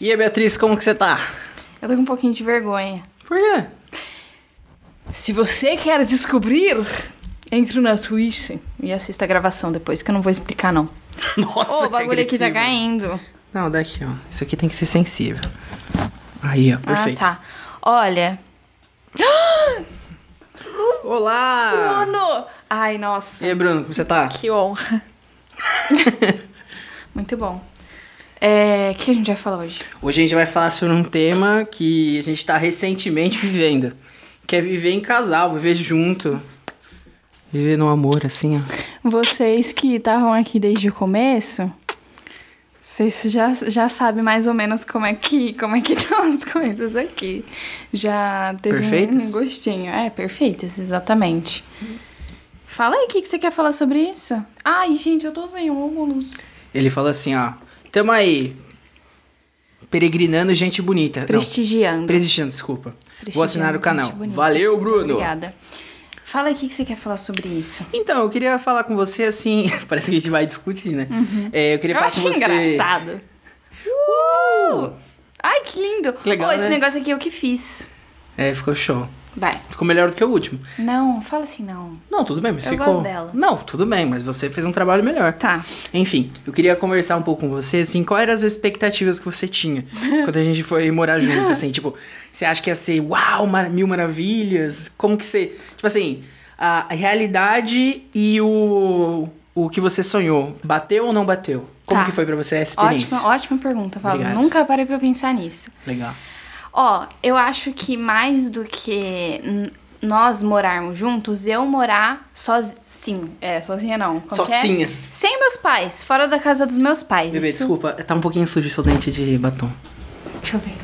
E aí, Beatriz, como que você tá? Eu tô com um pouquinho de vergonha. Por quê? Se você quer descobrir, entre na Twitch e assista a gravação depois, que eu não vou explicar, não. Nossa, Ô, o bagulho aqui tá agressivo. caindo. Não, daqui, ó. Isso aqui tem que ser sensível. Aí, ó, perfeito. Ah, tá. Olha. Olá! Bruno! Ai, nossa. E aí, Bruno, como você tá? Que honra. Muito bom. É, o que a gente vai falar hoje? Hoje a gente vai falar sobre um tema que a gente tá recentemente vivendo. Que é viver em casal, viver junto. Viver no amor, assim, ó. Vocês que estavam aqui desde o começo, vocês já, já sabem mais ou menos como é que como é que estão as coisas aqui. Já teve Perfeitas? um gostinho. É, perfeitas, exatamente. Fala aí o que, que você quer falar sobre isso. Ai, gente, eu tô sem óculos. Ele fala assim, ó. Tamo aí. Peregrinando gente bonita. Não, Prestigiando. prestigiando, desculpa. Vou Prestigiando assinar o canal. Valeu, Bruno! Obrigada. Fala aí o que, que você quer falar sobre isso. Então, eu queria falar com você assim. Parece que a gente vai discutir, né? É, eu queria Uhum. Eu falar com achei você. engraçado. Uh! Ai, que lindo. Legal, Ô, esse né? negócio aqui eu que fiz. É, ficou show. Vai. Ficou melhor do que o último. Não, fala assim não. Não, tudo bem, mas Eu ficou. gosto dela. Não, tudo bem, mas você fez um trabalho melhor. Tá. Enfim, eu queria conversar um pouco com você, assim, quais eram as expectativas que você tinha quando a gente foi morar junto, assim, tipo, você acha que ia ser uau, mar- mil maravilhas? Como que você. Tipo assim, a realidade e o. o que você sonhou, bateu ou não bateu? Como Tá. que foi pra você a experiência? Ótima, ótima pergunta, Paulo. Obrigado. Nunca parei pra pensar nisso. Legal. Ó, eu acho que mais do que nós morarmos juntos, eu morar sozinho. É, sozinha não. É? Sozinha. Sem meus pais, fora da casa dos meus pais. Bebê, Isso- desculpa, tá um pouquinho sujo seu dente de batom. Deixa eu ver.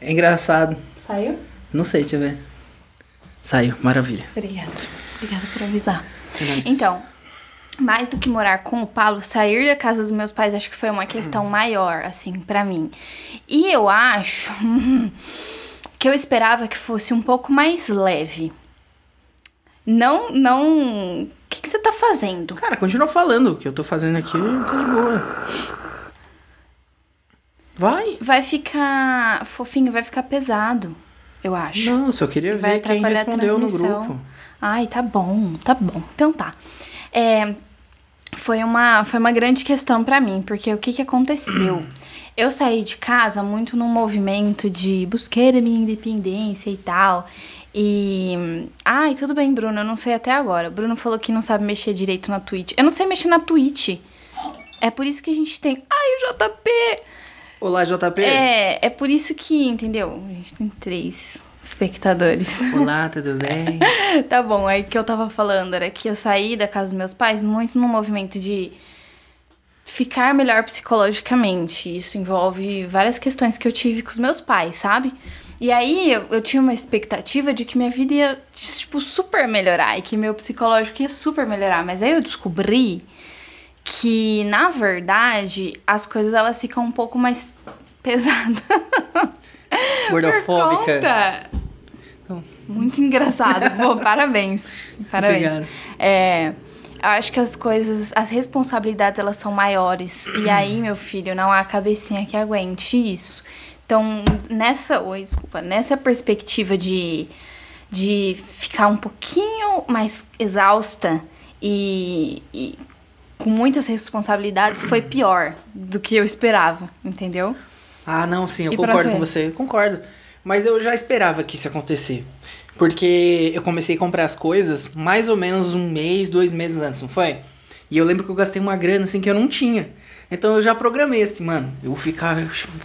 É engraçado. Saiu? Não sei, deixa eu ver. Saiu, maravilha. Obrigada. Obrigada por avisar. É. Então, mais do que morar com o Paulo, sair da casa dos meus pais acho que foi uma questão maior, assim, pra mim. E eu acho que eu esperava que fosse um pouco mais leve. Não, não. O que, que você tá fazendo? Cara, continua falando. O que eu tô fazendo aqui tá de boa. Vai. Vai ficar fofinho, vai ficar pesado, eu acho. Não, só queria ver quem respondeu no grupo. Ai, tá bom, tá bom. Então tá. É, foi, uma, foi uma grande questão pra mim, porque o que, que aconteceu? Eu saí de casa muito num movimento de buscar a minha independência e tal. E. Ai, tudo bem, Bruno, eu não sei até agora. O Bruno falou que não sabe mexer direito na Twitch. Eu não sei mexer na Twitch. É por isso que a gente tem. Ai, o JP! Olá, JP. É, é por isso que, entendeu? A gente tem três espectadores. Olá, tudo bem? Tá bom, aí que eu tava falando era que eu saí da casa dos meus pais muito no movimento de ficar melhor psicologicamente. Isso envolve várias questões que eu tive com os meus pais, sabe? E aí eu, eu tinha uma expectativa de que minha vida ia, tipo, super melhorar e que meu psicológico ia super melhorar. Mas aí eu descobri que, na verdade, as coisas elas ficam um pouco mais pesadas. Gordofóbica. conta. Muito engraçado. Pô, parabéns. Parabéns. Obrigado. É, eu acho que as coisas, as responsabilidades, elas são maiores. E aí, meu filho, não há cabecinha que aguente isso. Então, nessa. Oi, desculpa. Nessa perspectiva de, de ficar um pouquinho mais exausta e, e com muitas responsabilidades, foi pior do que eu esperava, entendeu? Ah, não, sim, eu E concordo você? com você. Concordo. Mas eu já esperava que isso ia acontecer. Porque eu comecei a comprar as coisas mais ou menos um mês, dois meses antes, não foi? E eu lembro que eu gastei uma grana assim que eu não tinha. Então eu já programei assim, mano, eu vou ficar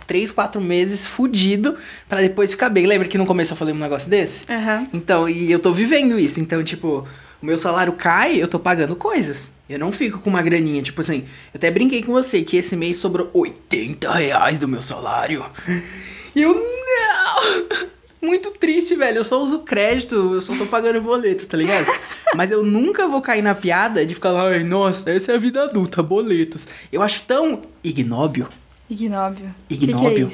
três, quatro meses fudido pra depois ficar bem. Lembra que no começo eu falei um negócio desse? Aham. Então, e eu tô vivendo isso. Então, tipo, o meu salário cai, eu tô pagando coisas. Eu não fico com uma graninha. Tipo assim, eu até brinquei com você que esse mês sobrou 80 reais do meu salário. E eu, não! Muito triste, velho. Eu só uso crédito, eu só tô pagando boleto, tá ligado? Mas eu nunca vou cair na piada de ficar lá, ai, nossa, essa é a vida adulta, boletos. Eu acho tão ignóbil. Ignóbio. O que que, é?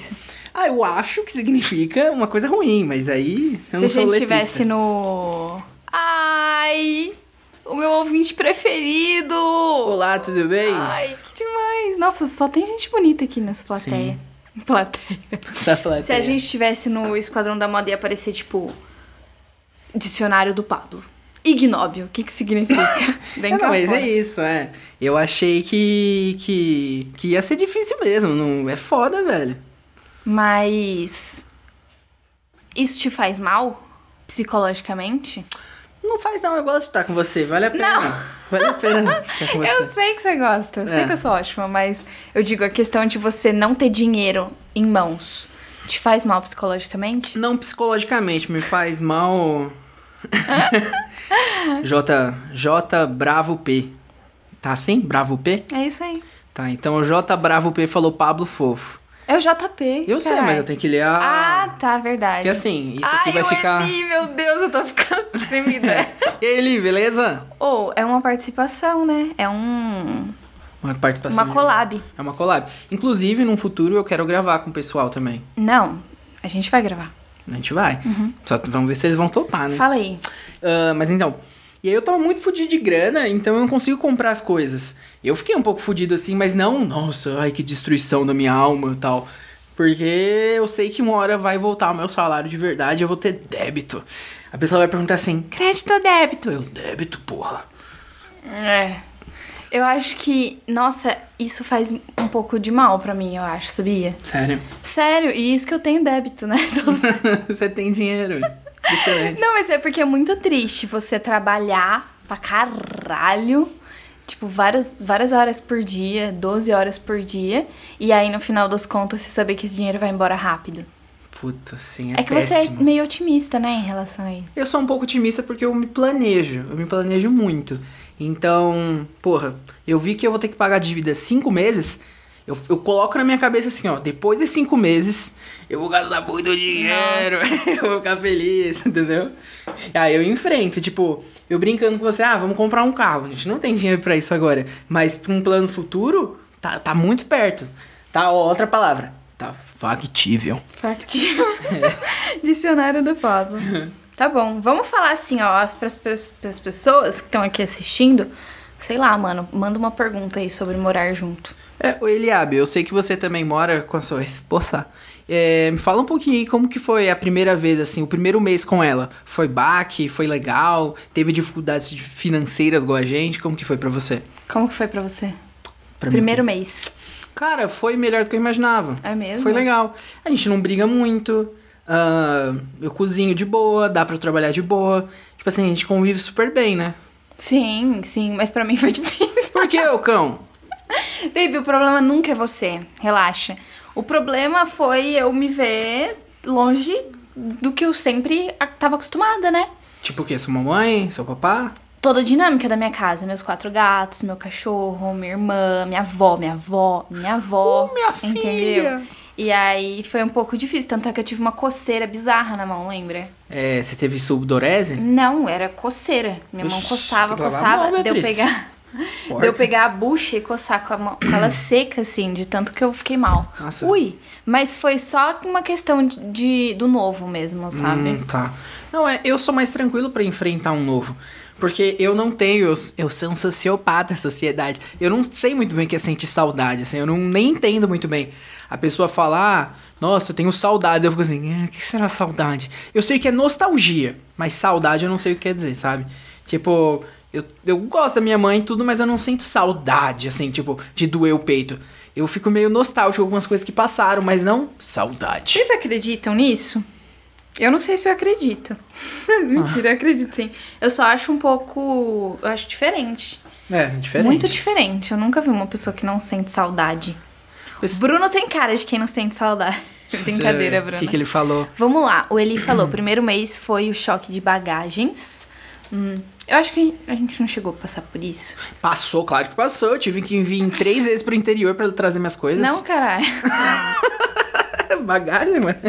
Ah, eu acho que significa uma coisa ruim, mas aí eu Se não a gente tivesse no. Ai! O meu ouvinte preferido! Olá, tudo bem? Ai, que demais! Nossa, só tem gente bonita aqui nessa plateia. Plateia. Tá falando Se a gente estivesse no Esquadrão da Moda, ia aparecer, tipo, Dicionário do Pablo. Ignóbil, o que que significa? Bem É, não, mas é isso, é. Eu achei que, que, que ia ser difícil mesmo. Não, é foda, velho. Mas. Isso te faz mal? Psicologicamente? Não faz não, eu gosto de estar com você. Vale a pena. Não. Vale a pena estar com você. Eu sei que você gosta, eu sei É. que eu sou ótima, mas eu digo, a questão de você não ter dinheiro em mãos te faz mal psicologicamente? Não psicologicamente, me faz mal. J. J. Bravo P. Tá assim? Bravo P? É isso aí. Tá, então o J. Bravo P falou Pablo Fofo. É o JP. Eu sei, carai. mas eu tenho que ler a. Ah, tá, verdade. Porque assim, isso aqui Ai, vai o ficar. Eli, meu Deus, eu tô ficando tremida. E aí, Eli, beleza? Ou é uma participação, né? É um. Uma participação. Uma collab. É uma collab. Inclusive, num futuro eu quero gravar com o pessoal também. Não, a gente vai gravar. A gente vai. Uhum. Só vamos ver se eles vão topar, né? Fala aí. Ah, mas então. E aí eu tava muito fudido de grana, então eu não consigo comprar as coisas. Eu fiquei um pouco fudido assim, mas não, nossa, ai que destruição da minha alma e tal. Porque eu sei que uma hora vai voltar o meu salário de verdade, eu vou ter débito. A pessoa vai perguntar assim: crédito ou débito? Eu, débito, porra. É. Eu acho que, nossa, isso faz um pouco de mal pra mim, eu acho, sabia? Sério. Sério, e isso que eu tenho débito, né? Você tem dinheiro. Impressionante. Não, mas é porque é muito triste você trabalhar pra caralho, tipo, várias, várias horas por dia, 12 horas por dia, e aí no final das contas você saber que esse dinheiro vai embora rápido. Puta, assim, é, É que você péssimo. é meio otimista, né, em relação a isso. Eu sou um pouco otimista porque eu me planejo. Eu me planejo muito. Então, porra, eu vi que eu vou ter que pagar a dívida cinco meses. Eu, eu coloco na minha cabeça assim, ó, depois de cinco meses, eu vou gastar muito dinheiro, eu vou ficar feliz, entendeu? Aí eu enfrento, tipo, eu brincando com você, ah, vamos comprar um carro. A gente não tem dinheiro pra isso agora. Mas pra um plano futuro, tá, tá muito perto. Tá, ó, outra palavra. Tá factível. Factível. Dicionário do Pablo. Tá bom, vamos falar assim, ó, pras, pras, pras pessoas que estão aqui assistindo. Sei lá, mano, manda uma pergunta aí sobre morar junto. É, o Eliabe, eu sei que você também mora com a sua esposa. É, me fala um pouquinho aí como que foi a primeira vez, assim, o primeiro mês com ela. Foi baque? Foi legal? Teve dificuldades de- financeiras igual a gente? Como que foi pra você? Como que foi pra você? Pra mim, Primeiro mês. Cara, foi melhor do que eu imaginava. É mesmo? Foi legal. A gente não briga muito. ah, eu cozinho de boa, dá pra eu trabalhar de boa. Tipo assim, a gente convive super bem, né? Sim, sim, mas pra mim foi difícil. Por que, ô cão? Baby, o problema nunca é você. Relaxa. O problema foi eu me ver longe do que eu sempre a- tava acostumada, né? Tipo o quê? Sua mamãe? Seu papá? Toda a dinâmica da minha casa, meus quatro gatos, meu cachorro, minha irmã, minha avó, minha avó, minha avó. Oh, minha entendeu? filha. E aí foi um pouco difícil, tanto é que eu tive uma coceira bizarra na mão, lembra? É, você teve subdorese? Não, era coceira. Minha mão Ixi, coçava, coçava, mão, deu pegar. Porca. Deu pegar a bucha e coçar com, a mão, com ela seca, assim, de tanto que eu fiquei mal. Nossa. Ui, mas foi só uma questão de, de- do novo mesmo, sabe? Hum, tá. Não, é, eu sou mais tranquilo pra enfrentar um novo. Porque eu não tenho, eu, eu sou um sociopata, sociedade. Eu não sei muito bem o que é sentir saudade, assim, eu não nem entendo muito bem. A pessoa fala, ah, nossa, eu tenho saudades. Eu fico assim, "É, o que será saudade? Eu sei que é nostalgia, mas saudade eu não sei o que quer dizer, sabe? Tipo, eu, eu gosto da minha mãe e tudo, mas eu não sinto saudade, assim, tipo, de doer o peito. Eu fico meio nostálgico com algumas coisas que passaram, mas não saudade. Vocês acreditam nisso? Eu não sei se eu acredito. Mentira, eu acredito sim. Eu só acho um pouco. Eu acho diferente. É, diferente. Muito diferente. Eu nunca vi uma pessoa que não sente saudade. Esse- Bruno tem cara de quem não sente saudade. Brincadeira, O Bruno. que, que ele falou? Vamos lá, o Eli falou: primeiro mês foi o choque de bagagens. Hum, eu acho que a gente não chegou a passar por isso. Passou, claro que passou. Eu tive que vir três vezes pro interior pra trazer minhas coisas. Não, caralho. Bagagem, mano.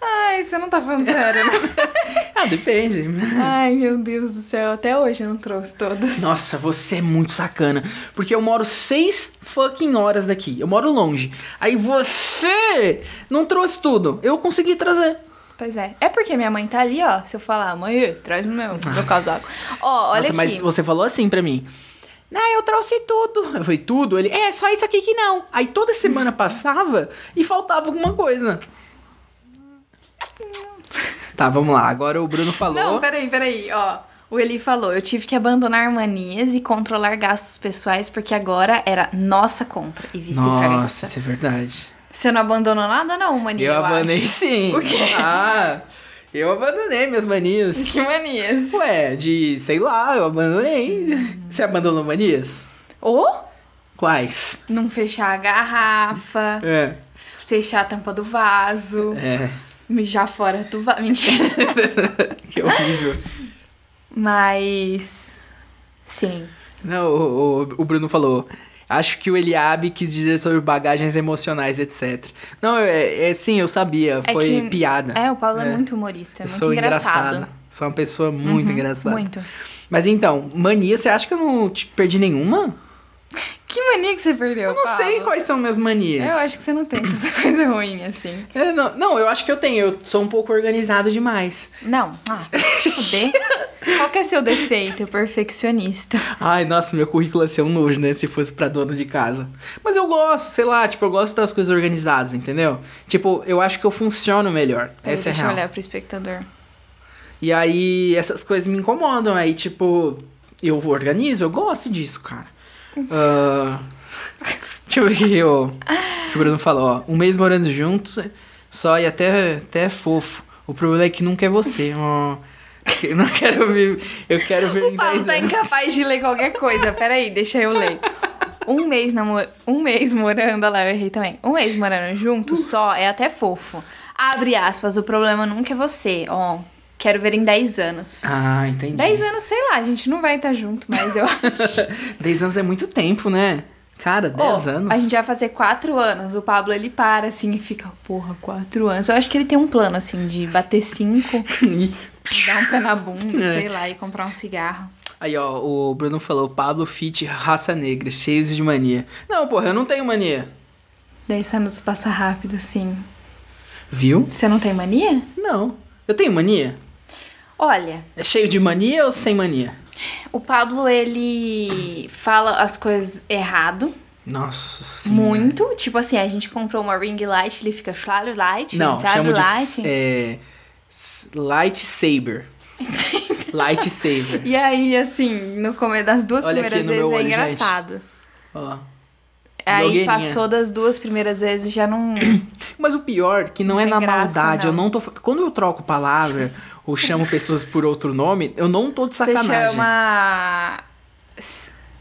Ai, você não tá falando sério, né? Ah, depende. Ai, meu Deus do céu. Até hoje eu não trouxe todas. Nossa, você é muito sacana. Porque eu moro seis fucking horas daqui. Eu moro longe. Aí você não trouxe tudo. Eu consegui trazer. Pois é. É porque minha mãe tá ali, ó. Se eu falar, mãe, traz meu, meu casaco. Ó, olha Nossa, aqui. mas você falou assim pra mim. Ah, eu trouxe tudo. Eu falei, tudo? Ele, é, só isso aqui que não. Aí toda semana passava e faltava alguma coisa. Tá, vamos lá. Agora o Bruno falou. Não, peraí, peraí, ó. O Eli falou, eu tive que abandonar manias e controlar gastos pessoais porque agora era nossa compra e Nossa, vice-versa. isso é verdade. Você não abandonou nada não, mania, Eu, eu abandonei acho. sim. O quê? Ah, eu abandonei minhas manias. Que manias? Ué, de, sei lá, eu abandonei. Você abandonou manias? Ou Quais? não fechar a garrafa, É. fechar a tampa do vaso, É. mijar fora do vaso. Mentira. que horrível. Mas. Sim. Não, o, o, o Bruno falou. Acho que o Eliabe quis dizer sobre bagagens emocionais, etc. Não, é, é sim, eu sabia. É Foi que- piada. É, o Paulo é, É. muito humorista, é muito sou engraçado. engraçada. Sou uma pessoa muito Uhum, engraçada. Muito. Mas então, mania, você acha que eu não te perdi nenhuma? Que mania que você perdeu? Eu não sei quais são minhas manias. Eu acho que você não tem tanta coisa ruim assim. É, não, não, eu acho que eu tenho. Eu sou um pouco organizado demais. Não. Ah, se fuder. Qual que é seu defeito? Perfeccionista. Ai, nossa, meu currículo ia ser um nojo, né? Se fosse pra dona de casa. Mas eu gosto, sei lá, tipo, eu gosto das coisas organizadas, entendeu? Tipo, eu acho que eu funciono melhor. Peraí, Essa é deixa eu real. olhar pro espectador. E aí, essas coisas me incomodam. Aí, tipo, eu organizo, eu gosto disso, cara. Ah, deixa eu ver o que eu- o Bruno falou, ó. Um mês morando juntos, só e até, até é fofo. O problema é que nunca é você. ó. Eu não quero ver. Eu quero ver O Paulo 10 tá anos. incapaz de ler qualquer coisa. Peraí, deixa eu ler. Um mês, namor... um mês morando, olha lá, eu errei também. Um mês morando junto só é até fofo. Abre aspas, o problema nunca é você. Ó, quero ver em 10 anos. Ah, entendi. 10 anos, sei lá, a gente não vai estar junto, mas eu acho. 10 anos é muito tempo, né? Cara, 10 Ó, anos. A gente vai fazer 4 anos. O Pablo, ele para assim e fica, porra, 4 anos. Eu acho que ele tem um plano, assim, de bater 5, dar um pé na bunda, É. sei lá, e comprar um cigarro. Aí, ó, o Bruno falou: Pablo Fit, raça negra, cheios de mania. Não, porra, eu não tenho mania. 10 anos passa rápido, assim. Viu? Você não tem mania? Não. Eu tenho mania? Olha, É cheio de mania ou sem mania? o Pablo, ele fala as coisas errado, Nossa sim. muito. Tipo assim, a gente comprou uma ring light, ele fica Schwaller light, Não, Schwaller chamo de light. é, lightsaber. lightsaber. E aí, assim, no começo das duas Olha primeiras vezes é olho, gente. engraçado. Ó. Aí passou das duas primeiras vezes já não. Mas o pior, que não, Não é na graça, maldade. Eu não. não tô. Quando eu troco palavra ou chamo pessoas por outro nome, eu não tô de Você sacanagem. chama.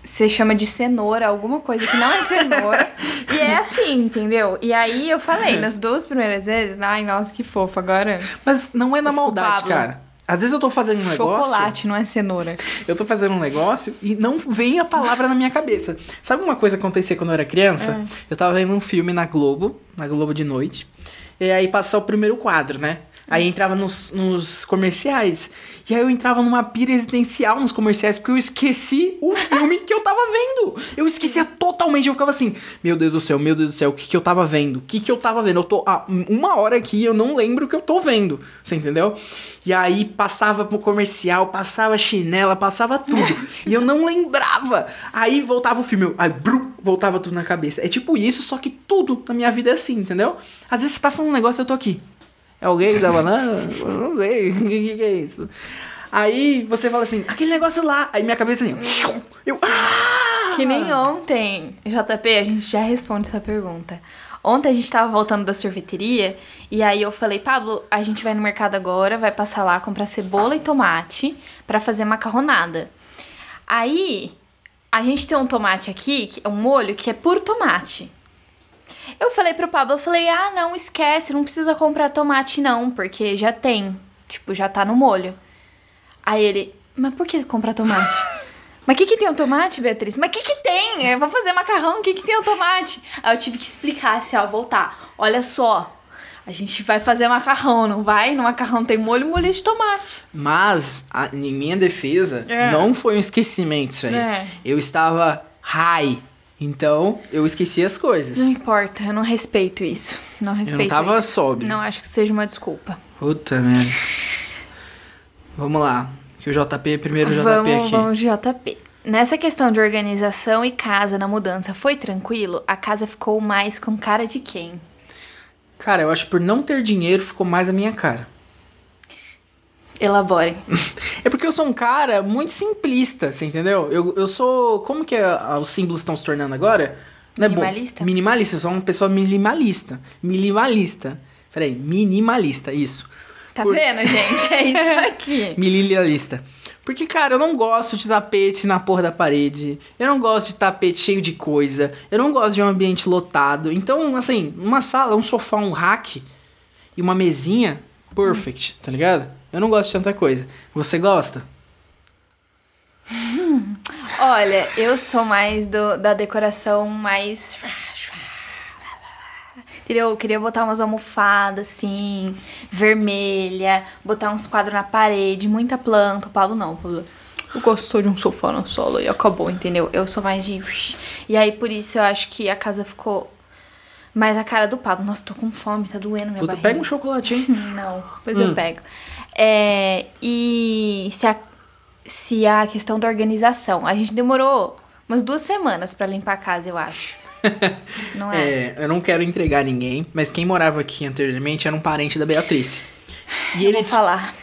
Você chama de cenoura, alguma coisa que não é cenoura. e é assim, entendeu? E aí eu falei, nas duas primeiras vezes, ai, nossa, que fofo, agora. Mas não é na maldade, cara. Às vezes eu tô fazendo um negócio. Chocolate, não é cenoura. Eu tô fazendo um negócio e não vem a palavra na minha cabeça. Sabe uma coisa que acontecia quando eu era criança? Eu tava vendo um filme na Globo, na Globo de noite. E aí passou o primeiro quadro, né? Aí entrava nos, nos comerciais. E aí eu entrava numa pira existencial nos comerciais, porque eu esqueci o filme que eu tava vendo. Eu esquecia totalmente. Eu ficava assim, meu Deus do céu, meu Deus do céu, o que, que eu tava vendo? O que, que eu tava vendo? Eu tô há uma hora aqui e eu não lembro o que eu tô vendo. Você entendeu? E aí passava pro comercial, passava chinela, passava tudo. e eu não lembrava. Aí voltava o filme, eu- aí brum, voltava tudo na cabeça. É tipo isso, só que tudo na minha vida é assim, entendeu? Às vezes você tá falando um negócio, eu tô aqui. É alguém que tá falando? Eu não sei. O que, que é isso? Aí você fala assim, aquele negócio lá. Aí minha cabeça assim, eu. Ah! Que nem ontem, JP, a gente já responde essa pergunta. Ontem a gente tava voltando da sorveteria e aí eu falei, Pablo, a gente vai no mercado agora, vai passar lá comprar cebola e tomate pra fazer macarronada. Aí a gente tem um tomate aqui, que é um molho que é puro tomate. Eu falei pro Pablo, eu falei, ah, não, esquece, não precisa comprar tomate não, porque já tem, tipo, já tá no molho. Aí ele, mas por que comprar tomate? Mas o que, que tem o tomate, Beatriz? Mas o que, que tem? Eu vou fazer macarrão, o que, que tem o tomate? Aí eu tive que explicar assim, ó, voltar. Olha só, a gente vai fazer macarrão, não vai? No macarrão tem molho, molho de tomate. Mas, a- em minha defesa, É. não foi um esquecimento isso aí. É. Eu estava high. Então, eu esqueci as coisas. Não importa, eu não respeito isso. Não Eu respeito não tava isso. sóbrio. Não acho que seja uma desculpa. Puta merda. Vamos lá. Que o JP é primeiro JP vamos, aqui. vamos, JP. Nessa questão de organização e casa na mudança, foi tranquilo? A casa ficou mais com cara de quem? Cara, eu acho que por não ter dinheiro ficou mais a minha cara. Elaborem. É porque eu sou um cara muito simplista, você entendeu? Eu, eu sou. Como que é, os símbolos estão se tornando agora? Não é? Minimalista? Minimalista, eu sou uma pessoa minimalista. Minimalista. Peraí, minimalista, isso. Tá Por- vendo, gente? É isso aqui. Minimalista. Porque, cara, eu não gosto de tapete na porra da parede. Eu não gosto de tapete cheio de coisa. Eu não gosto de um ambiente lotado. Então, assim, uma sala, um sofá, um rack e uma mesinha, perfect, tá ligado? Eu não gosto de tanta coisa. Você gosta? Olha, eu sou mais do, da decoração mais. Entendeu? Eu queria botar umas almofadas assim, vermelha, botar uns quadros na parede, muita planta. O Paulo não, Paulo. Eu gosto só de um sofá na sala e acabou, entendeu? Eu sou mais de. E aí por isso eu acho que a casa ficou mais a cara do Pablo. Nossa, tô com fome, tá doendo minha Puta, barriga. pega um chocolatinho. Não, depois Hum. eu pego. É, e se a, se a questão da organização. A gente demorou umas duas semanas pra limpar a casa, eu acho. Não é? É, eu não quero entregar ninguém, mas quem morava aqui anteriormente era um parente da Beatriz. E eu ele vou des- falar.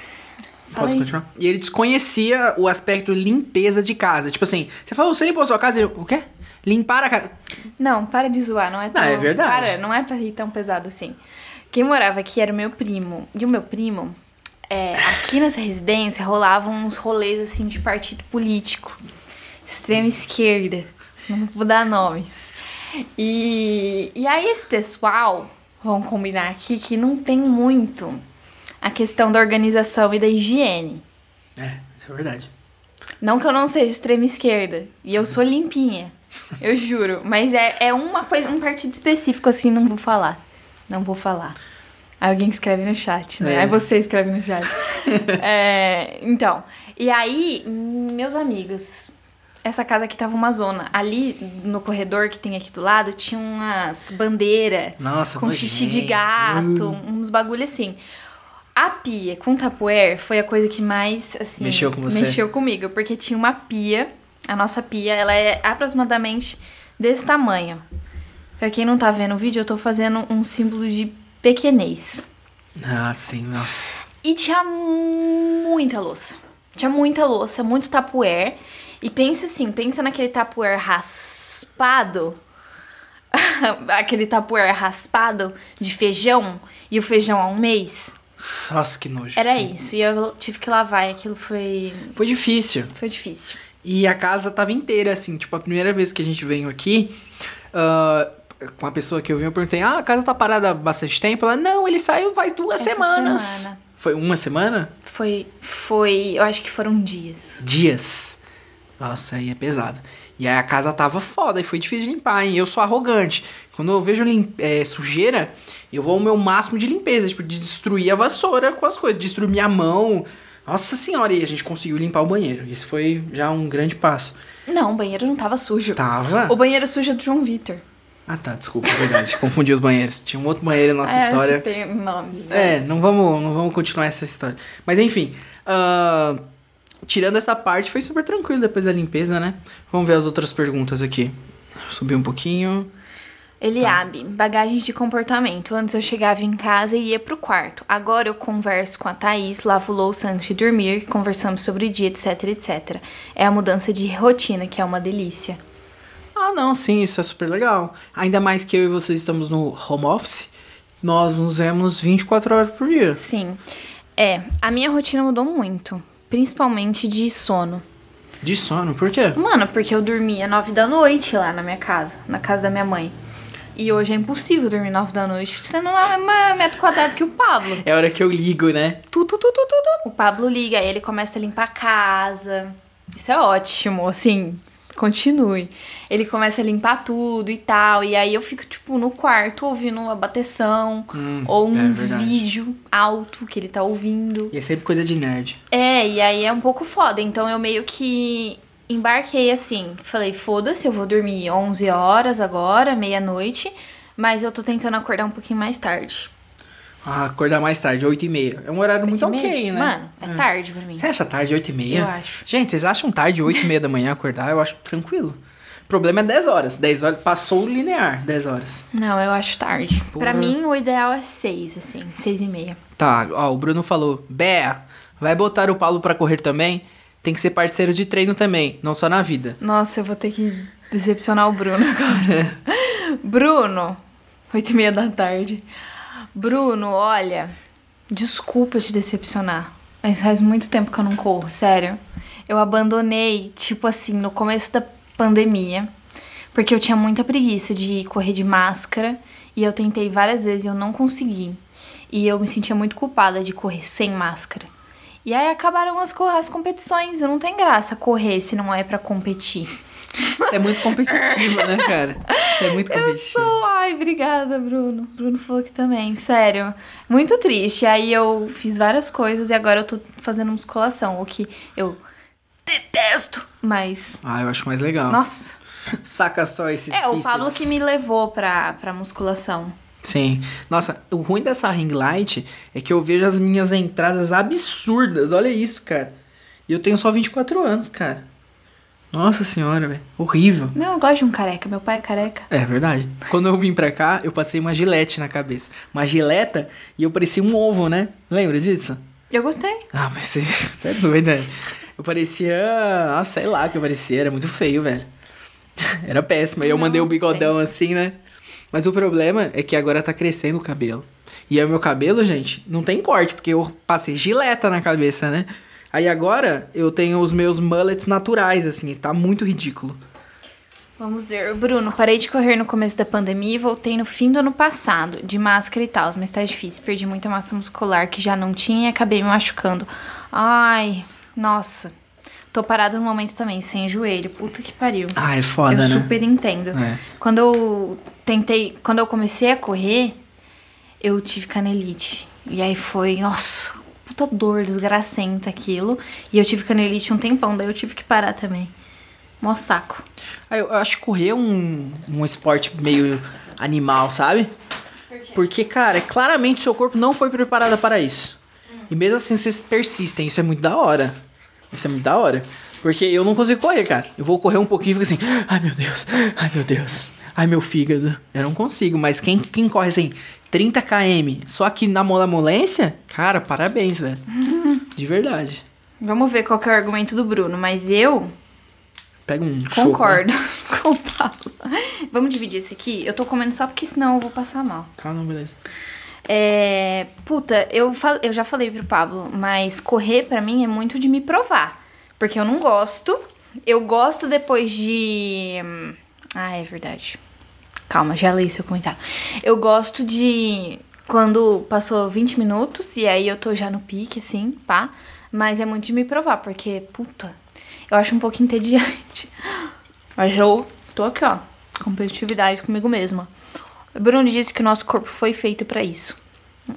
Fala Posso continuar? E ele desconhecia o aspecto limpeza de casa. Tipo assim, você falou, você limpou a sua casa? Ele, o quê? Limpar a casa. Não, para de zoar, não é tão... é verdade. Para, não é pra ir tão pesado assim. Quem morava aqui era o meu primo. E o meu primo, é, aqui nessa residência, rolavam uns rolês assim de partido político. Extrema esquerda. Não vou dar nomes. E, e aí esse pessoal, vamos combinar aqui, que não tem muito a questão da organização e da higiene. É, isso é verdade. Não que eu não seja extrema esquerda. E eu sou limpinha. Eu juro. Mas é, é uma coisa, um partido específico, assim, não vou falar. Não vou falar. Aí alguém escreve no chat, né? É. Aí você escreve no chat. É, então, e aí, meus amigos, essa casa aqui tava uma zona. Ali no corredor que tem aqui do lado, tinha umas bandeiras Nossa, com xixi de gato, uns bagulho assim. A pia com tapuer foi a coisa que mais, assim... Mexeu com você? Mexeu comigo, porque tinha uma pia, a nossa pia, ela é aproximadamente desse tamanho. Pra quem não tá vendo o vídeo, eu tô fazendo um símbolo de pequenez. Ah, sim, nossa. E tinha muita louça. Tinha muita louça, muito tapuer. E pensa assim, pensa naquele tapuer raspado. aquele tapuer raspado de feijão. E o feijão há um mês. Nossa, que nojo. Era sim. isso. E eu tive que lavar e aquilo foi, Foi difícil. foi difícil. E a casa tava inteira, assim. Tipo, a primeira vez que a gente veio aqui, ah, com a pessoa que eu vim, eu perguntei: Ah, a casa tá parada há bastante tempo? Ela, não, ele saiu faz duas Essa semanas. semana. Foi uma semana? Foi, foi, eu acho que foram dias. Dias. Nossa, aí é pesado. E aí a casa tava foda e foi difícil de limpar, hein? Eu sou arrogante. Quando eu vejo é, sujeira, eu vou ao meu máximo de limpeza, tipo, de destruir a vassoura com as coisas, destruir minha mão. Nossa senhora, e a gente conseguiu limpar o banheiro. Isso foi já um grande passo. Não, o banheiro não tava sujo. Tava? O banheiro sujo é do João Vitor. Ah, tá, desculpa, é verdade. Confundi os banheiros. Tinha um outro banheiro na nossa Ah, história. tem nomes, né? É, não vamos, não vamos continuar essa história. Mas enfim, ah, tirando essa parte, foi super tranquilo depois da limpeza, né? Vamos ver as outras perguntas aqui. Subir um pouquinho. Eliabe, bagagens de comportamento. Antes eu chegava em casa e ia pro quarto. Agora eu converso com a Thaís, lavo louça antes de dormir, conversamos sobre o dia, etc, etc. É a mudança de rotina, que é uma delícia. Ah, não, sim, isso é super legal. Ainda mais que eu e você estamos no home office, nós nos vemos 24 horas por dia. Sim. É, a minha rotina mudou muito. Principalmente de sono. De sono, por quê? Mano, porque eu dormia nove da noite lá na minha casa, na casa da minha mãe. E hoje é impossível dormir nove da noite, sendo na mesma metro quadrado que o Pablo. É a hora que eu ligo, né? Tu, tu, tu, tu, tu, tu. O Pablo liga, aí ele começa a limpar a casa. Isso é ótimo, assim, continue. Ele começa a limpar tudo e tal. E aí eu fico, tipo, no quarto ouvindo uma bateção Hum, ou um é vídeo alto que ele tá ouvindo. E é sempre coisa de nerd. É, e aí é um pouco foda. Então eu meio que embarquei assim. Falei, foda-se, eu vou dormir 11 horas agora, meia-noite. Mas eu tô tentando acordar um pouquinho mais tarde. Ah, acordar mais tarde, 8 e meia. É um horário muito ok, né? Mano, é, tarde pra mim. Você acha tarde, 8 e meia? Eu acho. Gente, vocês acham tarde, 8 e meia da manhã acordar? Eu acho tranquilo. O problema é 10 horas. 10 horas, passou o linear, 10 horas. Não, eu acho tarde. Porra. Pra mim, o ideal é seis, assim. Seis e meia. Tá, ó, o Bruno falou, Bé, vai botar o Paulo pra correr também? Tem que ser parceiro de treino também, não só na vida. Nossa, eu vou ter que decepcionar o Bruno agora. Bruno, oito e meia da tarde. Bruno, olha, desculpa te decepcionar. Mas faz muito tempo que eu não corro, sério. Eu abandonei, tipo assim, no começo da pandemia, porque eu tinha muita preguiça de correr de máscara e eu tentei várias vezes e eu não consegui. E eu me sentia muito culpada de correr sem máscara. E aí acabaram as, as competições. Não tem graça correr se não é pra competir. Você é muito competitiva, né, cara? Você é muito Eu competitiva. sou. Ai, obrigada, Bruno. Bruno falou que também, sério. Muito triste. Aí eu fiz várias coisas e agora eu tô fazendo musculação, o que eu detesto. Mas, Ah, eu acho mais legal. nossa. Saca só esses É, o. Pablo que me levou pra, pra musculação. Sim. Nossa, o ruim dessa ring light é que eu vejo as minhas entradas absurdas. Olha isso, cara. E eu tenho só 24 anos, cara. Nossa senhora, velho. Horrível. Não, eu gosto de um careca. Meu pai é careca. É verdade. Quando eu vim pra cá, eu passei uma gilete na cabeça. Uma gileta e eu parecia um ovo, né? Lembra disso? Eu gostei. Ah, mas você, você é doida. Eu parecia. Ah, sei lá que eu parecia. Era muito feio, velho. Era péssimo. Aí eu Não, mandei o sei. bigodão assim, né? Mas o problema é que agora tá crescendo o cabelo. E aí o meu cabelo, gente, não tem corte, porque eu passei gileta na cabeça, né? Aí agora eu tenho os meus mullets naturais, assim, tá muito ridículo. Vamos ver. Bruno, parei de correr no começo da pandemia e voltei no fim do ano passado, de máscara e tal, mas tá difícil. Perdi muita massa muscular que já não tinha e acabei me machucando. Ai, nossa. Tô parado no momento também, sem joelho. Puta que pariu. Ah, é foda, eu né? super entendo. É. Quando eu tentei, quando eu comecei a correr, eu tive canelite. E aí foi, nossa, puta dor desgracenta aquilo. E eu tive canelite um tempão, daí eu tive que parar também. Mó saco. Ah, eu acho que correr é um, um esporte meio animal, sabe? Porque, cara, claramente seu corpo não foi preparado para isso. E mesmo assim vocês persistem, isso é muito da hora. Isso é muito da hora. Porque eu não consigo correr, cara. Eu vou correr um pouquinho e fico assim, ai meu Deus, ai meu Deus, ai meu fígado. Eu não consigo, mas quem, quem corre assim, 30 km, só que na molamolência, cara, parabéns, velho. De verdade. Vamos ver qual é o argumento do Bruno, mas eu Pega um choco, né? concordo com o Paulo. Vamos dividir esse aqui? Eu tô comendo só porque senão eu vou passar mal. Tá, não, beleza. É. Puta, eu, fal- eu já falei pro Pablo, mas correr pra mim é muito de me provar. Porque eu não gosto. Eu gosto depois de. Ah, é verdade. Calma, já li seu comentário. Eu gosto de. Quando passou 20 minutos e aí eu tô já no pique, assim, pá. Mas é muito de me provar, porque, puta, eu acho um pouco entediante. Mas eu tô aqui, ó. Competitividade comigo mesma. O Bruno disse que o nosso corpo foi feito pra isso.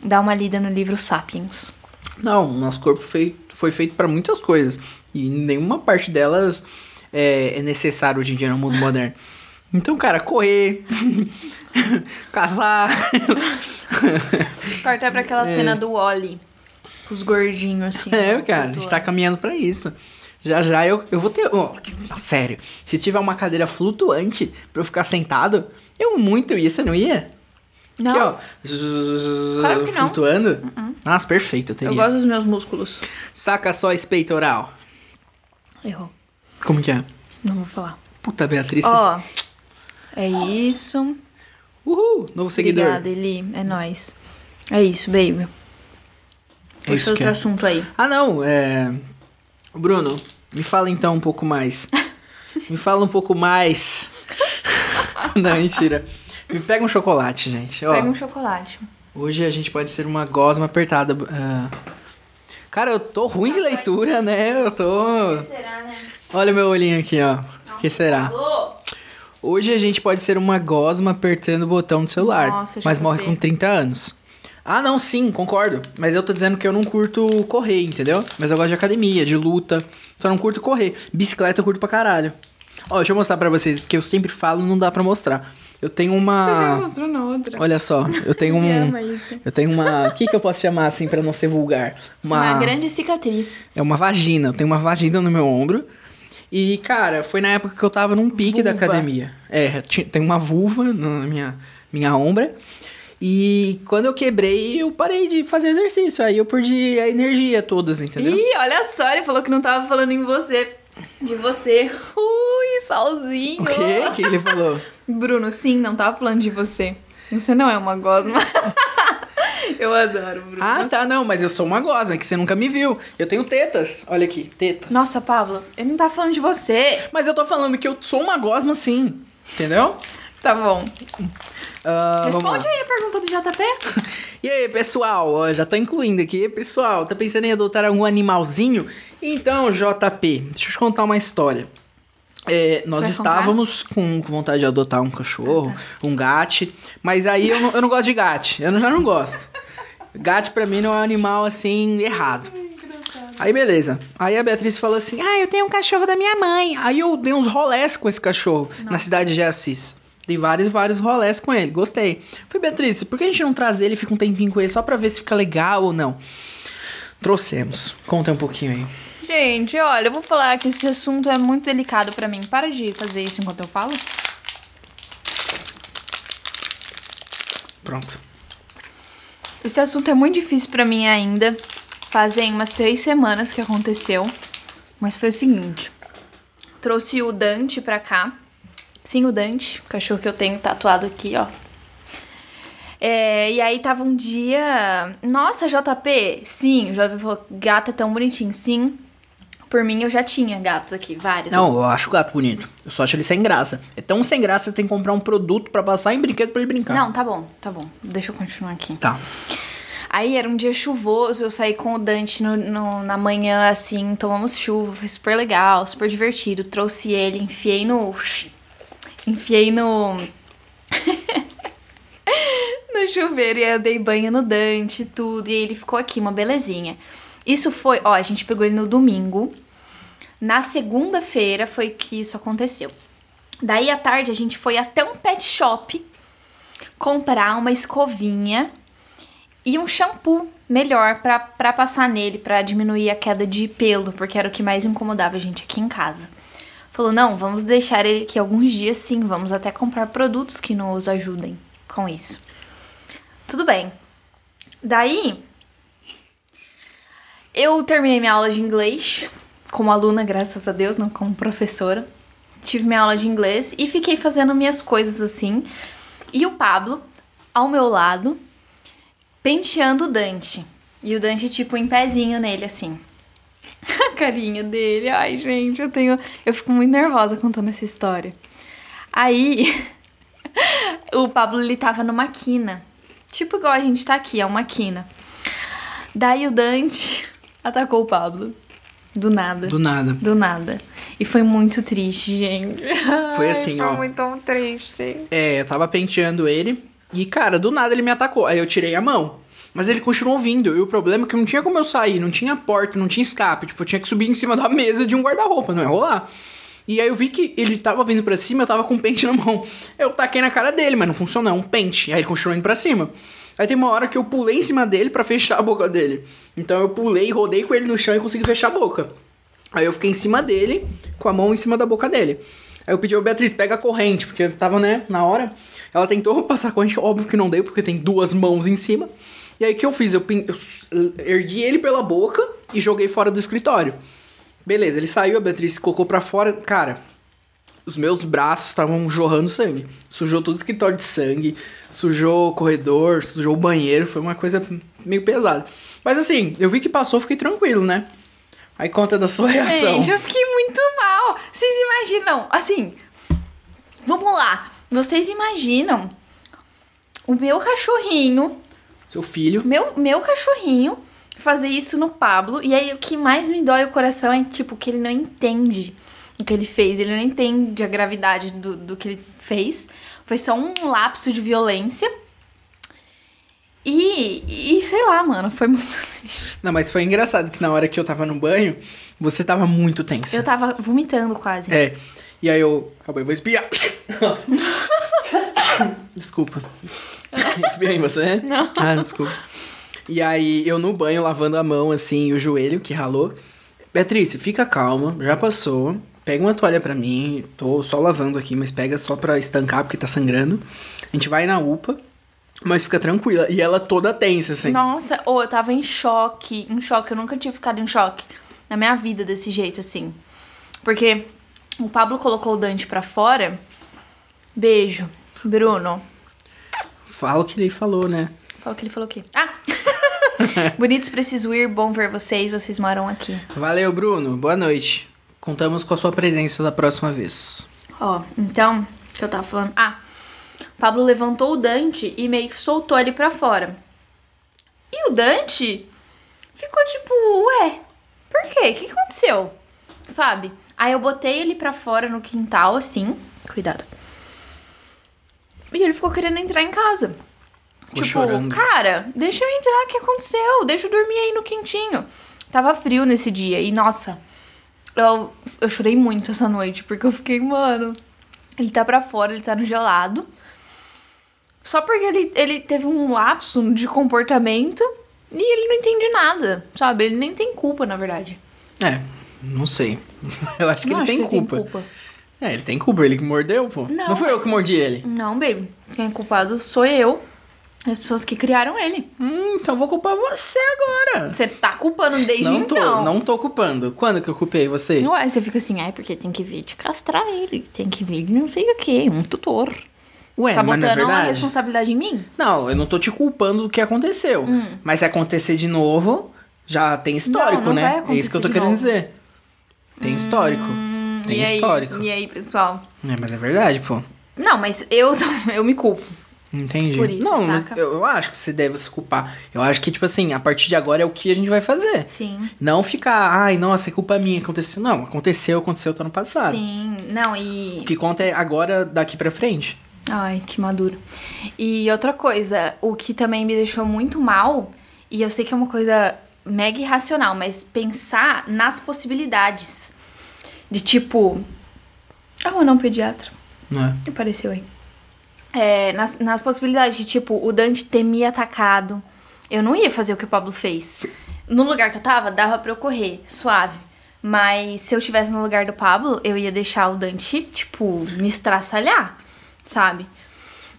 Dá uma lida no livro Sapiens. Não, nosso corpo foi, foi feito para muitas coisas. E nenhuma parte delas é, é necessário hoje em dia no mundo moderno. Então, cara, correr, caçar. Corta pra aquela cena do Wally. Com os gordinhos, assim. é, cara, a gente tá caminhando pra isso. Já já eu, eu vou ter. que- sério, se tiver uma cadeira flutuante pra eu ficar sentado, eu muito ia, você não ia? Não, Aqui, ó. Claro que não. Flutuando. Nossa, perfeito, eu teria. eu gosto dos meus músculos. Saca só esse peitoral. Errou. Como que é? Não vou falar. Puta, Beatriz. Ó, é isso. Uhul, novo seguidor. Obrigada, Eli. É nóis. É isso, baby. É isso outro que é. assunto aí. Ah, não, é. Bruno, me fala então um pouco mais. me fala um pouco mais. não, mentira. Me pega um chocolate, gente. Ó, Pega um chocolate. Hoje a gente pode ser uma gosma apertada. ah. Cara, eu tô ruim de leitura, né? Eu tô. Será, né? Olha o meu olhinho aqui, ó. O que será? Alô? Hoje a gente pode ser uma gosma apertando o botão do celular, Nossa, mas morre ver. com 30 anos. Ah, não, sim, concordo. Mas eu tô dizendo que eu não curto correr, entendeu? Mas eu gosto de academia, de luta. Só não curto correr. Bicicleta eu curto pra caralho. Ó, deixa eu mostrar pra vocês, porque eu sempre falo, não dá pra mostrar. Eu tenho uma. Você já mostrou na outra. Olha só, eu tenho um. Eu tenho uma. O que, que eu posso chamar assim pra não ser vulgar? Uma grande cicatriz. É uma vagina. Eu tenho uma vagina no meu ombro. E, cara, foi na época que eu tava num pique da Vulva. academia. É, tem uma vulva na minha, minha ombra. E quando eu quebrei, eu parei de fazer exercício. Aí eu perdi a energia todas, entendeu? Ih, olha só, ele falou que não tava falando em você. De você. Ui, sozinho. O quê? O que ele falou? Bruno, sim, não tava falando de você. Você não é uma gosma. Eu adoro, Bruno. Ah, tá, não, mas eu sou uma gosma, que você nunca me viu. Eu tenho tetas. Olha aqui, tetas. Nossa, Pablo, ele não tá falando de você. Mas eu tô falando que eu sou uma gosma sim. Entendeu? Tá bom. Vamos Responde aí a pergunta do JP. E aí, pessoal, ó, já tô incluindo aqui. Pessoal, tá pensando em adotar algum animalzinho? Então, JP, deixa eu te contar uma história. É, nós estávamos com, com vontade de adotar um cachorro, um gato, mas aí eu não, eu não gosto de gato, eu já não gosto. Gato pra mim não é um animal assim errado. Aí beleza. Aí a Beatriz falou assim: Ah, eu tenho um cachorro da minha mãe. Aí eu dei uns rolés com esse cachorro na cidade de Assis. Dei vários, vários rolés com ele. Gostei. Falei, Beatriz, por que a gente não traz ele e fica um tempinho com ele só pra ver se fica legal ou não? Trouxemos. Conta um pouquinho aí. Gente, olha, eu vou falar que esse assunto é muito delicado pra mim. Para de fazer isso enquanto eu falo. Pronto. Esse assunto é muito difícil pra mim ainda. Fazem umas três semanas que aconteceu. Mas foi o seguinte. Trouxe o Dante pra cá. Sim, o Dante, o cachorro que eu tenho tatuado aqui, ó. É, e aí tava um dia. Nossa, JP! Sim, o JP falou, gato é tão bonitinho. Sim. Por mim eu já tinha gatos aqui, vários. Não, eu acho o gato bonito. Eu só acho ele sem graça. É tão sem graça que você tem que comprar um produto pra passar em brinquedo pra ele brincar. Não, tá bom, tá bom. Deixa eu continuar aqui. Tá. Aí era um dia chuvoso, eu saí com o Dante no, no- na manhã, assim, tomamos chuva, foi super legal, super divertido. Trouxe ele, enfiei no. Enfiei no. no chuveiro e aí eu dei banho no Dante e tudo. E aí ele ficou aqui, uma belezinha. Isso foi, ó, a gente pegou ele no domingo. Na segunda-feira foi que isso aconteceu. Daí à tarde a gente foi até um pet shop comprar uma escovinha e um shampoo melhor pra passar nele, pra diminuir a queda de pelo, porque era o que mais incomodava a gente aqui em casa. Falou: não, vamos deixar ele aqui alguns dias sim, vamos até comprar produtos que nos ajudem com isso. Tudo bem. Daí, eu terminei minha aula de inglês como aluna, graças a Deus, não como professora. Tive minha aula de inglês e fiquei fazendo minhas coisas assim. E o Pablo, ao meu lado, penteando o Dante. E o Dante, tipo, em pezinho nele, assim. A carinha dele. Ai, gente, eu tenho. Eu fico muito nervosa contando essa história. Aí, o Pablo, ele tava numa quina. Tipo igual a gente tá aqui, é uma quina. Daí o Dante atacou o Pablo. Do nada. Do nada. Do nada. E foi muito triste, gente. Foi Ai, assim, foi ó. muito triste. É, eu tava penteando ele e, cara, do nada ele me atacou. Aí eu tirei a mão. Mas ele continuou vindo. E o problema é que não tinha como eu sair, não tinha porta, não tinha escape. Tipo, eu tinha que subir em cima da mesa de um guarda-roupa, não ia rolar. E aí eu vi que ele tava vindo pra cima, eu tava com um pente na mão. Eu taquei na cara dele, mas não funcionou, é um pente. Aí ele continuou indo pra cima. Aí tem uma hora que eu pulei em cima dele pra fechar a boca dele. Então eu pulei, rodei com ele no chão e consegui fechar a boca. Aí eu fiquei em cima dele, com a mão em cima da boca dele. Aí eu pedi ao Beatriz, pega a corrente, porque tava, né, na hora. Ela tentou passar a corrente, óbvio que não deu, porque tem duas mãos em cima. E aí o que eu fiz? Eu, pin- eu ergui ele pela boca e joguei fora do escritório. Beleza, ele saiu, a Beatriz colocou pra fora. Cara, os meus braços estavam jorrando sangue. Sujou todo o escritório de sangue, sujou o corredor, sujou o banheiro, foi uma coisa meio pesada. Mas assim, eu vi que passou, fiquei tranquilo, né? Aí conta da sua reação. Gente, eu fiquei muito mal. Vocês imaginam, assim, vamos lá. Vocês imaginam o meu cachorrinho, Seu filho. meu, meu cachorrinho fazer isso no Pablo. E aí o que mais me dói o coração é, tipo, que ele não entende o que ele fez. Ele não entende a gravidade do, do que ele fez. Foi só um lapso de violência. E, e sei lá, mano, foi muito triste. Não, mas foi engraçado que na hora que eu tava no banho, você tava muito tensa. Eu tava vomitando quase. É. E aí eu, eu vou espiar. Nossa. Desculpa. Espiei em você? Não. Ah, desculpa. E aí eu no banho lavando a mão assim, e o joelho que ralou. Beatriz, fica calma, já passou. Pega uma toalha pra mim, tô só lavando aqui, mas pega só pra estancar porque tá sangrando. A gente vai na UPA, mas fica tranquila. E ela toda tensa, assim. Nossa, ô, eu tava em choque, em choque. Eu nunca tinha ficado em choque na minha vida desse jeito, assim. Porque o Pablo colocou o Dante pra fora. Beijo, Bruno. Fala o que ele falou, né? Fala que ele falou o quê? Ah! Bonitos, preciso ir. Bom ver vocês. Vocês moram aqui. Valeu, Bruno. Boa noite. Contamos com a sua presença da próxima vez. Ó, então, o que eu tava falando? Ah, Pablo levantou o Dante e meio que soltou ele pra fora. E o Dante ficou tipo, ué, por quê? O que aconteceu? Sabe? Aí eu botei ele pra fora no quintal, assim. Cuidado. E ele ficou querendo entrar em casa. Ficou tipo, chorando. cara, deixa eu entrar, o que aconteceu? Deixa eu dormir aí no quentinho. Tava frio nesse dia e, nossa, eu, eu chorei muito essa noite, porque eu fiquei, mano, ele tá pra fora, ele tá no gelado. Só porque ele, ele teve um lapso de comportamento e ele não entende nada, sabe? Ele nem tem culpa, na verdade. É, não sei. Eu acho que não ele acho tem que ele culpa. tem culpa. É, ele tem culpa, ele que mordeu, pô. Não, Não, fui eu mas- que mordi ele. Não, baby. Quem é culpado sou eu. As pessoas que criaram ele. Hum, então vou culpar você agora. Você tá culpando desde não tô, então. não tô culpando. Quando que eu culpei você? Ué, você fica assim, ai, porque tem que vir de castrar ele, tem que vir não sei o que, um tutor. Ué, tá é botando a verdade? responsabilidade em mim? Não, eu não tô te culpando do que aconteceu. Hum. Mas se acontecer de novo, já tem histórico, Não, não né? É isso que eu tô querendo novo. dizer. Tem histórico. Tem e aí, histórico. E aí, pessoal? É, mas é verdade, pô. Não, mas eu, eu me culpo. Entendi. Por isso, não, saca? eu, eu acho que você deve se culpar. Eu acho que, tipo assim, a partir de agora é o que a gente vai fazer. Sim. Não ficar, ai, nossa, é culpa minha, aconteceu. Não, aconteceu, aconteceu, tá no passado. Sim. Não, O e. que conta é agora, daqui pra frente. Ai, que maduro. E outra coisa, o que também me deixou muito mal, e eu sei que é uma coisa mega irracional, mas pensar nas possibilidades. De tipo. Ah, ou não, pediatra. Né? Apareceu aí. É, nas, nas possibilidades de, tipo, o Dante ter me atacado. Eu não ia fazer o que o Pablo fez. No lugar que eu tava, dava pra eu correr, suave. Mas se eu estivesse no lugar do Pablo, eu ia deixar o Dante, tipo, me estraçalhar, sabe?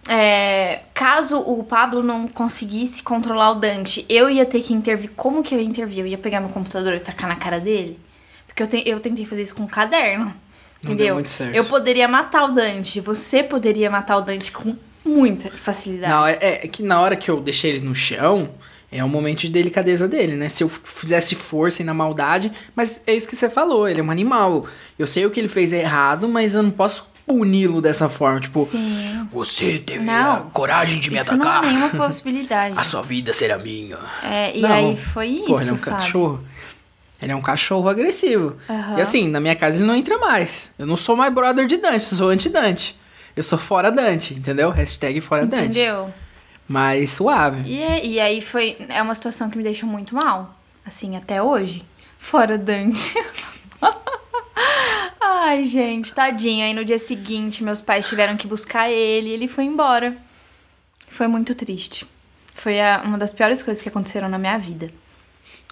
É, caso o Pablo não conseguisse controlar o Dante, eu ia ter que intervir. Como que eu ia intervir? Eu ia pegar meu computador e tacar na cara dele? Porque eu, te- eu tentei fazer isso com um caderno. Não Entendeu? muito certo. Eu poderia matar o Dante. Você poderia matar o Dante com muita facilidade. Não, é, é que na hora que eu deixei ele no chão, é um momento de delicadeza dele, né? Se eu fizesse força e na maldade, mas é isso que você falou, ele é um animal. Eu sei o que ele fez é errado, mas eu não posso puni-lo dessa forma, tipo, Sim. você teve Não, a coragem de me Isso não é atacar. nenhuma possibilidade. a sua vida será minha. É, e Não. aí foi isso, Pô, ele é um sabe? cachorro. Ele é um cachorro agressivo. Aham. E assim, na minha casa ele não entra mais. Eu não sou mais brother de Dante, eu sou anti-Dante. Eu sou fora Dante, entendeu? Hashtag fora Dante. Entendeu? Mas suave. E, é- e aí foi. É uma situação que me deixa muito mal. Assim, até hoje. Fora Dante. Ai, gente, tadinho. Aí no dia seguinte, meus pais tiveram que buscar ele e ele foi embora. Foi muito triste. Foi a- uma das piores coisas que aconteceram na minha vida.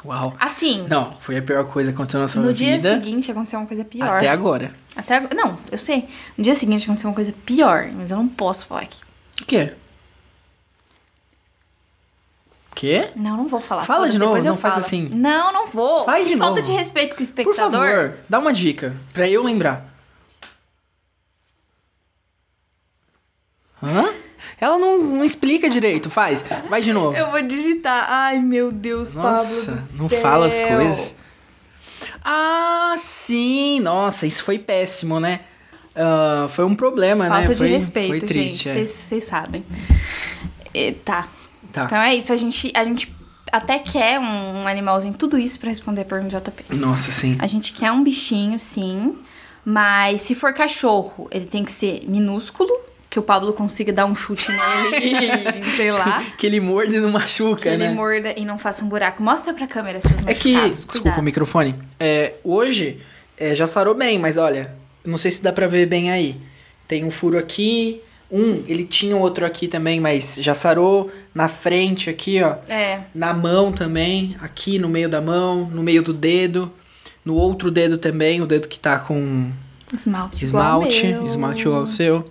Uau. Assim, Não, foi a pior coisa que aconteceu na sua no dia vida seguinte aconteceu uma coisa pior. até agora. Até agora. Não, eu sei. No dia seguinte aconteceu uma coisa pior, mas eu não posso falar aqui. O quê? O quê? Não, não vou falar. Fala de novo, não faz falo. assim. Não, não vou. Faz que de falta novo. de respeito com o Por espectador. favor, dá uma dica pra eu lembrar. Hã? Não, explica direito, faz. Vai de novo. Eu vou digitar. Ai, meu Deus, Nossa, Pablo. não céu. fala as coisas. Ah, sim! Nossa, isso foi péssimo, né? Ah, foi um problema, Falta né? de Foi, respeito, foi triste. gente. é. Vocês sabem. E, tá. Tá. Então é isso. A gente, a gente até quer um animalzinho, tudo isso pra responder a pergunta do JP. Nossa, sim. A gente quer um bichinho, sim. Mas se for cachorro, ele tem que ser minúsculo. Que o Pablo consiga dar um chute nele e sei lá. Que ele morde e não machuca, Que ele né? morda e não faça um buraco. Mostra pra câmera seus É que, machucados. desculpa o cuidado. microfone. É, hoje é, já sarou bem, mas olha, não sei se dá pra ver bem aí. Tem um furo aqui, um, ele tinha outro aqui também, mas já sarou. Na frente aqui, ó. É. Na mão também, aqui no meio da mão, no meio do dedo. No outro dedo também, o dedo que tá com Esmalte. igual esmalte, meu. esmalte igual ao seu.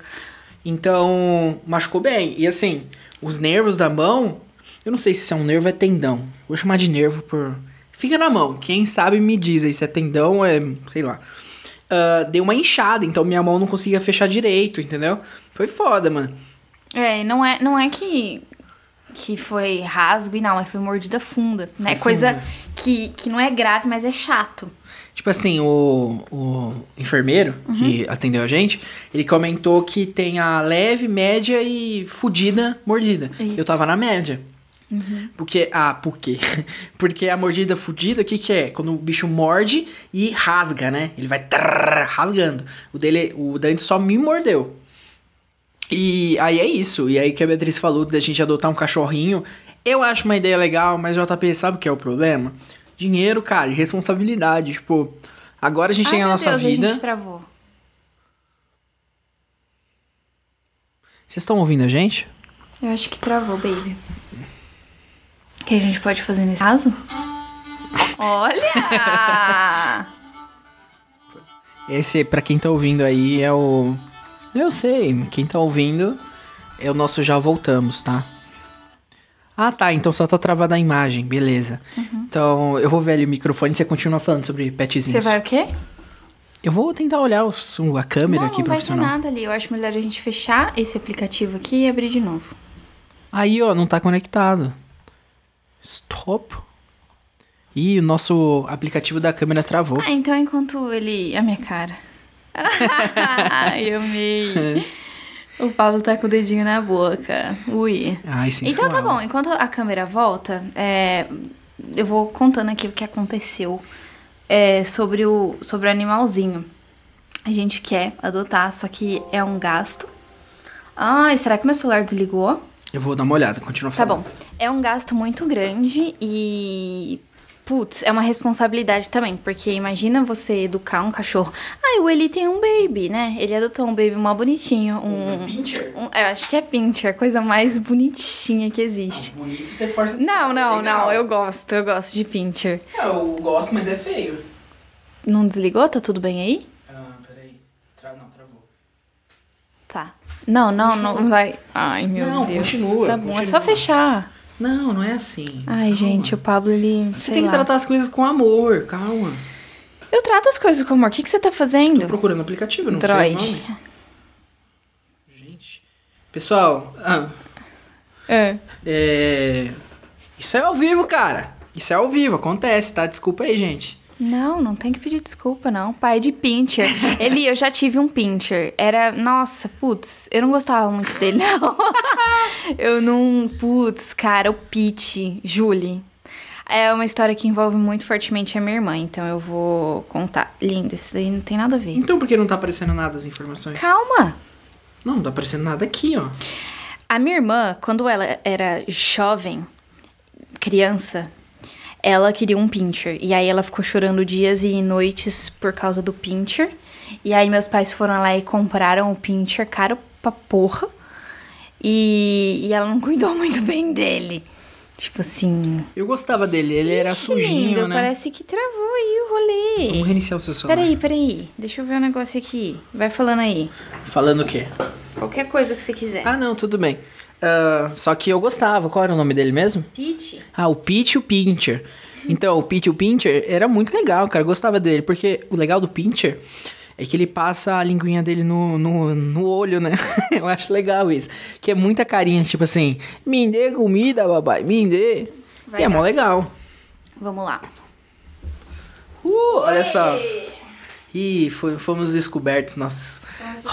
Então, machucou bem. E assim, os nervos da mão, eu não sei se é um nervo ou é tendão. Vou chamar de nervo por. Fica na mão. Quem sabe me diz aí se é tendão ou é. sei lá. Ah, deu uma inchada, então minha mão não conseguia fechar direito, entendeu? Foi foda, mano. É, não é, não é que que foi rasgo e não, mas foi mordida funda, né? Foi Coisa funda. que, que não é grave, mas é chato. Tipo assim, o, o enfermeiro que atendeu a gente, ele comentou que tem a leve, média e fudida mordida. Isso. Eu tava na média. Porque, ah, por quê? Porque a mordida fudida, o que que é? Quando o bicho morde e rasga, né? Ele vai trrr, rasgando. O dele, o Dante só me mordeu. E aí é isso. E aí que a Beatriz falou da gente adotar um cachorrinho. Eu acho uma ideia legal, mas JP, sabe o que é o problema? Dinheiro, cara, e responsabilidade. Tipo, agora a gente Ai, tem a nossa Deus, vida. a gente travou. Vocês estão ouvindo a gente? Eu acho que travou, baby. O que a gente pode fazer nesse caso? Olha! Esse, pra quem tá ouvindo aí, é o. Eu sei, quem tá ouvindo é o nosso Já Voltamos, tá? Ah, tá, então só tá travada a imagem, beleza. Então eu vou ver ali o microfone e você continua falando sobre Você petzinhos. vai o quê? Eu vou tentar olhar o, a câmera não, aqui não vai ter profissional. nada ali. Eu acho melhor a gente fechar esse aplicativo aqui e abrir de novo. Aí, ó, não tá conectado. Stop. Ih, o nosso aplicativo da câmera travou. Ah, então enquanto ele... A minha cara. Ai, amei. O Pablo tá com o dedinho na boca. Ui. Ai, sensual. Então tá bom, enquanto a câmera volta, é, eu vou contando aqui o que aconteceu é, sobre, o, sobre o animalzinho. A gente quer adotar, só que é um gasto. Ai, será que meu celular desligou? Eu vou dar uma olhada, continua Tá falando. bom. É um gasto muito grande e. Putz, é uma responsabilidade também, porque imagina você educar um cachorro. Ah, o Eli tem um baby, né? Ele adotou um baby mó bonitinho. Um, Pincher? um- eu acho que é Pincher, a coisa mais bonitinha que existe. Bonito você força. Não, não, Legal. não, eu gosto, eu gosto de Pincher. Eu gosto, mas é feio. Não desligou? Tá tudo bem aí? Ah, peraí. Tra... Não, travou. Tá. Não, não, não vai. Ai, meu Não, Deus. continua, Tá bom, é continua. só fechar. Não, não é assim. Ai, Calma. gente, o Pablo, ele. Você tem que lá. tratar as coisas com amor, calma. Eu trato as coisas com amor. O que, que você tá fazendo? Tô procurando aplicativo, não Droid. sei o nome. Gente. Pessoal, ah, É. é... Isso é ao vivo, cara. Isso é ao vivo, acontece, tá? Desculpa aí, gente. Não, não tem que pedir desculpa, não. Pai de Pincher. Eli, eu já tive um Pincher. Era. Nossa, putz, eu não gostava muito dele, não. eu não. Putz, cara, o Pete, Julie. É uma história que envolve muito fortemente a minha irmã, então eu vou contar. Lindo, isso daí não tem nada a ver. Então por que não tá aparecendo nada as informações? Calma! Não, não tá aparecendo nada aqui, ó. A minha irmã, quando ela era jovem, criança, ela queria um pincher. E aí ela ficou chorando dias e noites por causa do pincher. E aí meus pais foram lá e compraram o pincher caro pra porra. E, e ela não cuidou muito bem dele. Tipo assim. Eu gostava dele, ele era Ixi, sujinho, lindo, né? Parece que travou aí o rolê. Vamos reiniciar o seu celular. Peraí, peraí. Deixa eu ver um negócio aqui. Vai falando aí. Falando o quê? Qualquer coisa que você quiser. Ah, não, tudo bem. Ah, só que eu gostava. Qual era o nome dele mesmo? Pete? Ah, o Pete e o Pincher. Então, o Pete e o Pincher era muito legal, cara. Eu gostava dele. Porque o legal do Pincher é que ele passa a linguinha dele no, no, no olho, né? eu acho legal isso. Que é muita carinha, tipo assim... Me dê comida, babai, me dê. Vai e é dar. mó legal. Vamos lá. Uh, olha só. Ih, fomos descobertos nossos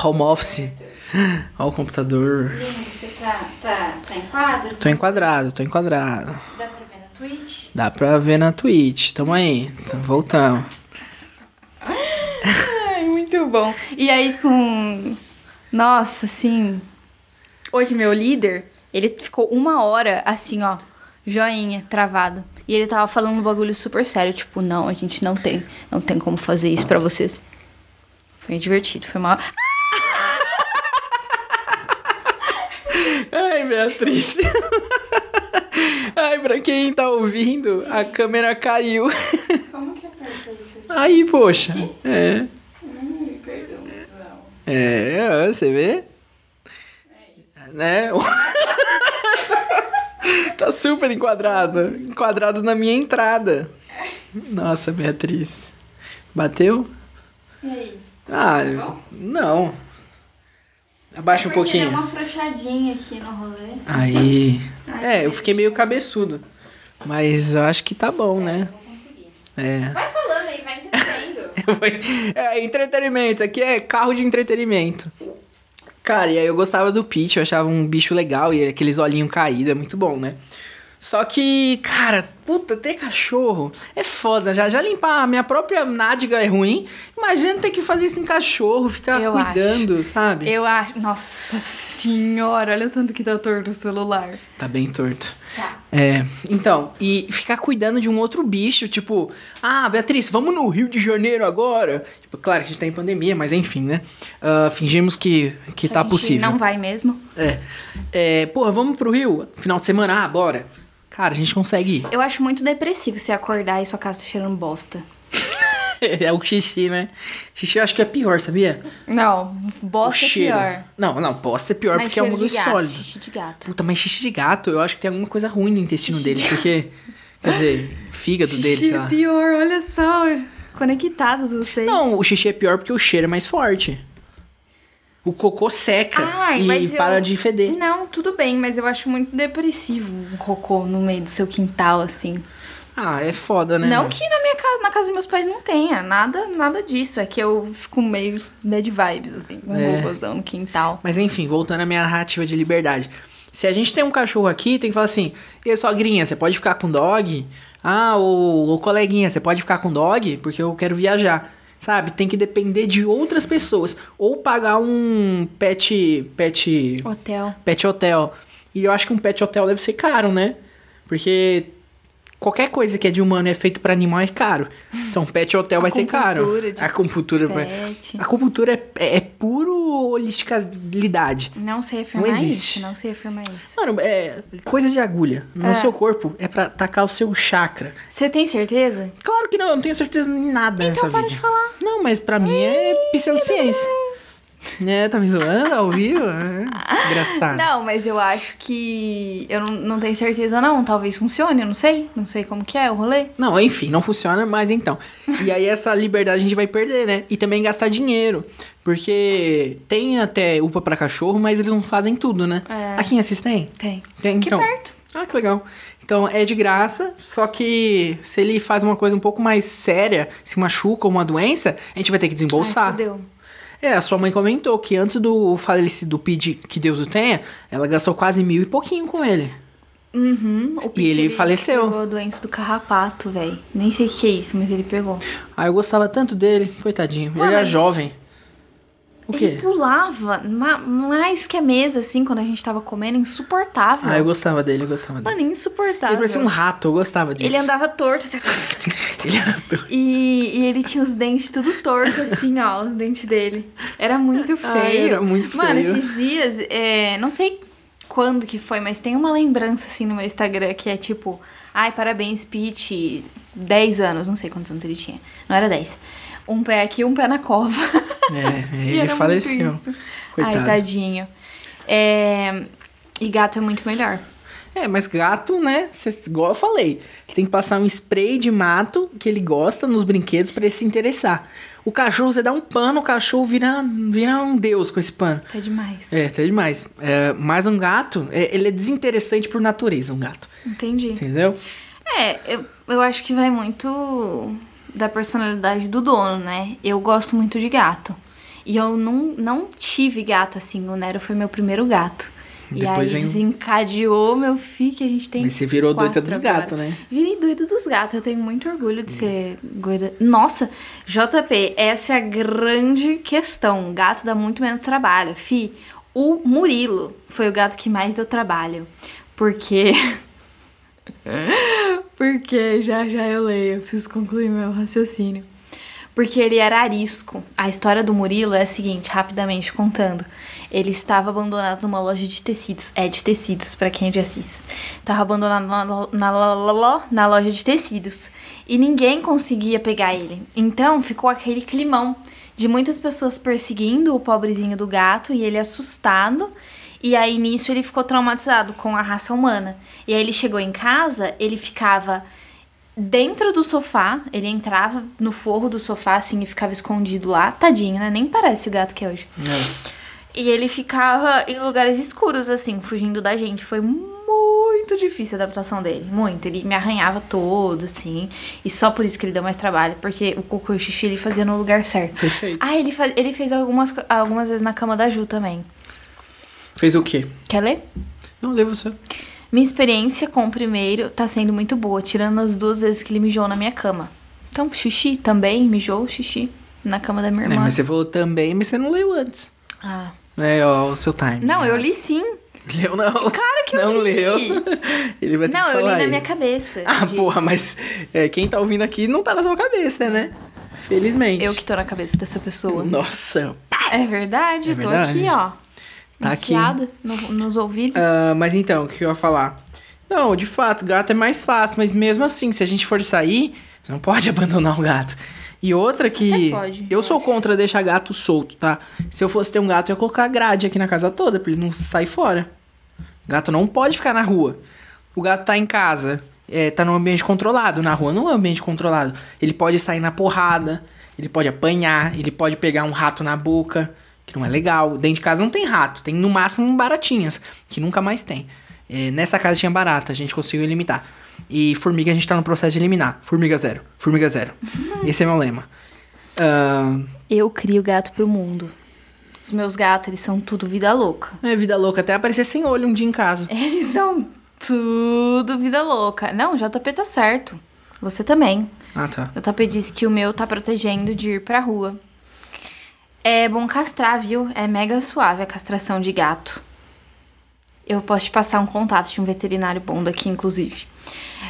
home office. Olha o computador. Você tá, tá, tá em quadro? Tô enquadrado, tô enquadrado. Dá pra ver na Twitch? Dá pra ver na Twitch. Tamo aí. Então, voltamos. Ai, muito bom. E aí com... Nossa, assim... Hoje meu líder, ele ficou uma hora assim, ó. Joinha, travado. E ele tava falando um bagulho super sério. Tipo, não, a gente não tem. Não tem como fazer isso pra vocês. Foi divertido, foi mal. Ai, Beatriz. Ai, pra quem tá ouvindo, a câmera caiu. Como que aperta isso aqui? Aí, poxa. É. Hum, perdão, É, você vê? Né? tá super enquadrado. Enquadrado na minha entrada. Nossa, Beatriz. Bateu? E aí? Ah, bom? não. Abaixa um É porque pouquinho. Deu uma frouxadinha aqui no rolê. Aí. Ai, É, eu fiquei meio cabeçudo. Mas eu acho que tá bom, né? Vou conseguir. É. Vai falando aí, vai entendendo. é, entretenimento. Aqui é carro de entretenimento. Cara, e aí eu gostava do Peach, eu achava um bicho legal e aqueles olhinhos caídos, é muito bom, né? Só que, cara, puta, ter cachorro é foda. Já, já limpar a minha própria nádega é ruim. Imagina ter que fazer isso em cachorro, ficar Eu cuidando, sabe? Eu acho. Nossa senhora, olha o tanto que tá torto o celular. Tá bem torto. Tá. É, então, e ficar cuidando de um outro bicho, tipo, ah, Beatriz, vamos no Rio de Janeiro agora? Tipo, claro que a gente tá em pandemia, mas enfim, né? Ah, fingimos que, que tá a gente possível. Não vai mesmo. É. é. Porra, vamos pro Rio? Final de semana? Ah, bora. Cara, a gente consegue ir. Eu acho muito depressivo você acordar e sua casa tá cheirando bosta. é o xixi, né? Xixi eu acho que é pior, sabia? Não, bosta é pior. Não, não, bosta é pior Mas porque é um cheiro bagulho de gato, sólido. xixi de gato. Puta, mas xixi de gato, eu acho que tem alguma coisa ruim no intestino deles, porque. Quer dizer, fígado deles, sei Xixi é pior, olha só. Conectados vocês. Não, o xixi é pior porque o cheiro é mais forte. O cocô seca Ai, e mas eu- para de feder. Não, tudo bem, mas eu acho muito depressivo um cocô no meio do seu quintal, assim. Ah, é foda, né? Não que na minha casa, na casa dos meus pais não tenha, nada, nada disso. É que eu fico meio bad vibes, assim, com um É. cocôzão no quintal. Mas enfim, voltando à minha narrativa de liberdade. Se a gente tem um cachorro aqui, tem que falar assim: e sogrinha, você pode ficar com dog? Ah, ô, ô coleguinha, você pode ficar com dog? Porque eu quero viajar. Sabe? Tem que depender de outras pessoas. Ou pagar um pet. pet. Hotel. pet hotel. E eu acho que um pet hotel deve ser caro, né? Porque qualquer coisa que é de humano e é feito pra animal é caro. Então, pet hotel vai ser caro. De Acupuntura. Pet. A acupuntura é, é, é puro holisticalidade. Não sei afirmar Não existe. isso. Não sei afirmar isso. Mano, é coisa de agulha. No É. seu corpo é pra atacar o seu chakra. Você tem certeza? Claro que não, eu não tenho certeza em nada nessa Então para vida. de falar. Não, mas pra mim é pseudociência. É, tá me zoando ao vivo? Ah, engraçado. Não, mas eu acho que. Eu não, não tenho certeza, não. Talvez funcione, eu não sei. Não sei como que é o rolê. Não, enfim, não funciona, mas então. E aí essa liberdade a gente vai perder, né? E também gastar dinheiro. Porque tem até UPA pra cachorro, mas eles não fazem tudo, né? É. Aqui em Assis tem? Tem. Tem, Aqui então. perto. Ah, que legal. Então é de graça, só que se ele faz uma coisa um pouco mais séria, se machuca ou uma doença, a gente vai ter que Ai, desembolsar. fudeu. É, a sua mãe comentou que antes do falecido Pid, que Deus o tenha, ela gastou quase mil e pouquinho com ele. Uhum. O E ele faleceu. pegou a doença do carrapato, velho. Nem sei o que é isso, mas ele pegou. Ah, eu gostava tanto dele, coitadinho. Ele era ele- jovem. O quê? Ele pulava ma- mais que a mesa, assim, quando a gente tava comendo, insuportável. Ah, eu gostava dele, eu gostava dele. Mano, insuportável. Ele parecia um rato, eu gostava disso. Ele andava torto, assim. Ele era doido. E, e ele tinha os dentes tudo torto, assim, ó, os dentes dele. Era muito feio. Ai, era muito Mano, feio. esses dias, é, não sei quando que foi, mas tem uma lembrança, assim, no meu Instagram que é tipo... Ai, parabéns, Pete, 10 anos, não sei quantos anos ele tinha. Não era 10. Um pé aqui, um pé na cova. É, ele faleceu. isso. Coitado. Ai, tadinho. É, E gato é muito melhor. É, mas gato, né? Cê, igual eu falei, tem que passar um spray de mato que ele gosta nos brinquedos pra ele se interessar. O cachorro, você dá um pano, o cachorro vira, vira um deus com esse pano. Tá demais. É, tá demais. É, mas um gato, é, ele é desinteressante por natureza, um gato. Entendi. Entendeu? É, eu, eu acho que vai muito da personalidade do dono, né? Eu gosto muito de gato. E eu não, não tive gato assim. O Nero foi meu primeiro gato. E Depois aí vem- desencadeou meu filho, que a gente tem. Mas você virou doida dos gatos, né? Virei doida dos gatos. Eu tenho muito orgulho de ser doida. Nossa, JP, essa é a grande questão. Gato dá muito menos trabalho. Fi, o Murilo foi o gato que mais deu trabalho. Porque. Porque já já eu leio, eu preciso concluir meu raciocínio. Porque ele era arisco. A história do Murilo é a seguinte, rapidamente contando. Ele estava abandonado numa loja de tecidos. É de tecidos, pra quem é de Assis. Estava abandonado na, na, na loja de tecidos. E ninguém conseguia pegar ele. Então ficou aquele climão de muitas pessoas perseguindo o pobrezinho do gato e ele assustado. E aí nisso ele ficou traumatizado com a raça humana. E aí ele chegou em casa, ele ficava dentro do sofá, ele entrava no forro do sofá assim e ficava escondido lá, tadinho, né? Nem parece o gato que é hoje. É. E ele ficava em lugares escuros assim, fugindo da gente. Foi muito difícil a adaptação dele, muito. Ele me arranhava todo assim, e só por isso que ele deu mais trabalho, porque o cocô e o xixi ele fazia no lugar certo. Perfeito. Ah, ele, faz, ele fez algumas, algumas vezes na cama da Ju também. Fez o quê? Quer ler? Não, lê você. Minha experiência com o primeiro tá sendo muito boa, tirando as duas vezes que ele mijou na minha cama. Então, xixi também, mijou, xixi na cama da minha É, irmã. mas você falou também, mas você não leu antes. Ah. É, ó, o seu time. Não, eu li sim. Leu não. Claro que eu não li. leu. Ele vai ter Não, que eu li falar na aí. minha cabeça. Ah, de- porra, mas é, quem tá ouvindo aqui não tá na sua cabeça, né? Felizmente. Eu que tô na cabeça dessa pessoa. Nossa. É verdade, É eu tô verdade. aqui, ó. Tá aqui. no- nos ouvidos. Ah, mas então, o que eu ia falar? Não, de fato, gato é mais fácil, mas mesmo assim, se a gente for sair, não pode abandonar o gato. E outra que. Pode, eu eu sou contra deixar gato solto, tá? Se eu fosse ter um gato, eu ia colocar grade aqui na casa toda, pra ele não sair fora. Gato não pode ficar na rua. O gato tá em casa, é, tá num ambiente controlado. Na rua não é um ambiente controlado. Ele pode sair na porrada, ele pode apanhar, ele pode pegar um rato na boca, que não é legal. Dentro de casa não tem rato, tem no máximo baratinhas, que nunca mais tem. É, nessa casa tinha barata, a gente conseguiu limitar. E formiga a gente tá no processo de eliminar. Formiga zero, formiga zero. Esse é meu lema. Ah, Eu crio gato pro mundo. Os meus gatos, eles são tudo vida louca. é vida louca, até aparecer sem olho um dia em casa. Eles são tudo vida louca. Não, o JP tá certo. Você também. Ah, tá. O JP disse que o meu tá protegendo de ir pra rua. É bom castrar, viu? É mega suave a castração de gato. Eu posso te passar um contato de um veterinário bom daqui, inclusive.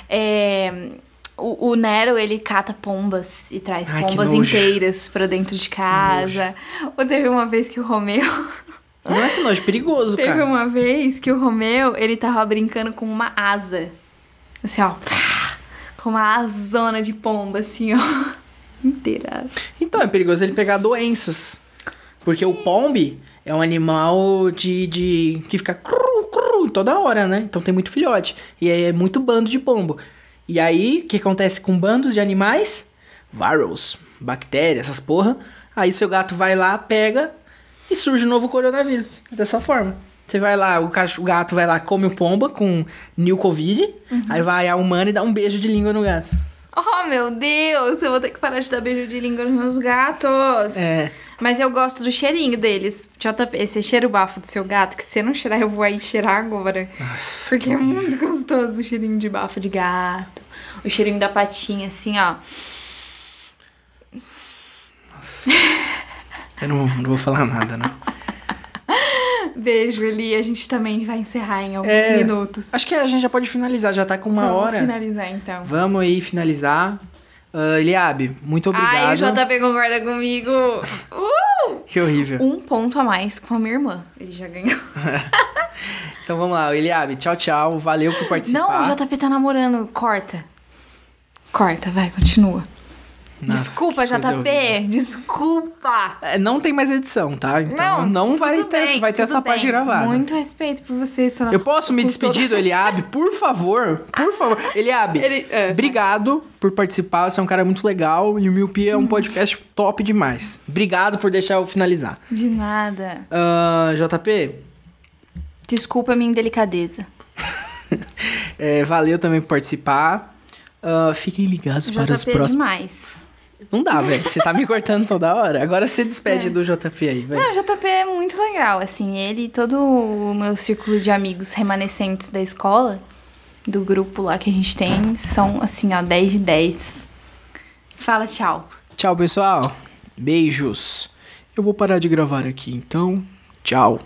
É, o, o Nero, ele cata pombas e traz Ai, pombas inteiras pra dentro de casa. Ou teve uma vez que o Romeu... Não é esse nojo, perigoso, Teve cara. uma vez que o Romeu, ele tava brincando com uma asa. Assim, ó. Com uma asona de pomba, assim, ó. Inteira. Então, é perigoso ele pegar doenças. Porque o pombe é um animal de, de que fica cru, cru toda hora, né? Então tem muito filhote. E aí é muito bando de pombo. E aí, o que acontece com bandos de animais? Virus, bactérias, essas porra. Aí seu gato vai lá, pega e surge um novo coronavírus. Dessa forma. Você vai lá, o, cacho, o gato vai lá, come o pomba com new covid. Aí vai a humana e dá um beijo de língua no gato. Oh, meu Deus! Eu vou ter que parar de dar beijo de língua nos meus gatos. É. Mas eu gosto do cheirinho deles. JP, você cheira o bafo do seu gato, que se você não cheirar, eu vou aí cheirar agora. Nossa, Porque é muito gostoso o cheirinho de bafo de gato. O cheirinho da patinha, assim, ó. eu não, não vou falar nada, né? Beijo, Eli. A gente também vai encerrar em alguns É, minutos. Acho que a gente já pode finalizar, já tá com uma Vamos hora. finalizar, então. Vamos aí finalizar. Uh, Eliabe, muito Ai, o obrigado. JP concorda comigo. Uh! Que horrível. Um ponto a mais com a minha irmã. Ele já ganhou. Então vamos lá, Eliabe, tchau, tchau. Valeu por participar. Não, o JP tá namorando. Corta. Corta, vai, continua. Nossa, Desculpa, JP. Desculpa. É, Não tem mais edição, tá? Então não, vai tudo ter, bem, vai ter essa parte bem. gravada. Muito respeito por você. Eu posso me despedir do Eliabe, por favor? Por favor. Eliabe, Ele- é, obrigado por participar. Você é um cara muito legal e o Miopia é um podcast top demais. Obrigado por deixar eu finalizar. De nada. Ah, JP, Desculpa a minha indelicadeza. é, valeu também por participar. Ah, fiquem ligados para os JP é próximos. demais. Não dá, velho. Você tá me cortando toda hora. Agora você É. despede do JP aí, velho. Não, o JP é muito legal, assim, ele e todo o meu círculo de amigos remanescentes da escola, do grupo lá que a gente tem, são, assim, ó, 10 de 10. Fala tchau. Tchau, pessoal. Beijos. Eu vou parar de gravar aqui, então. Tchau.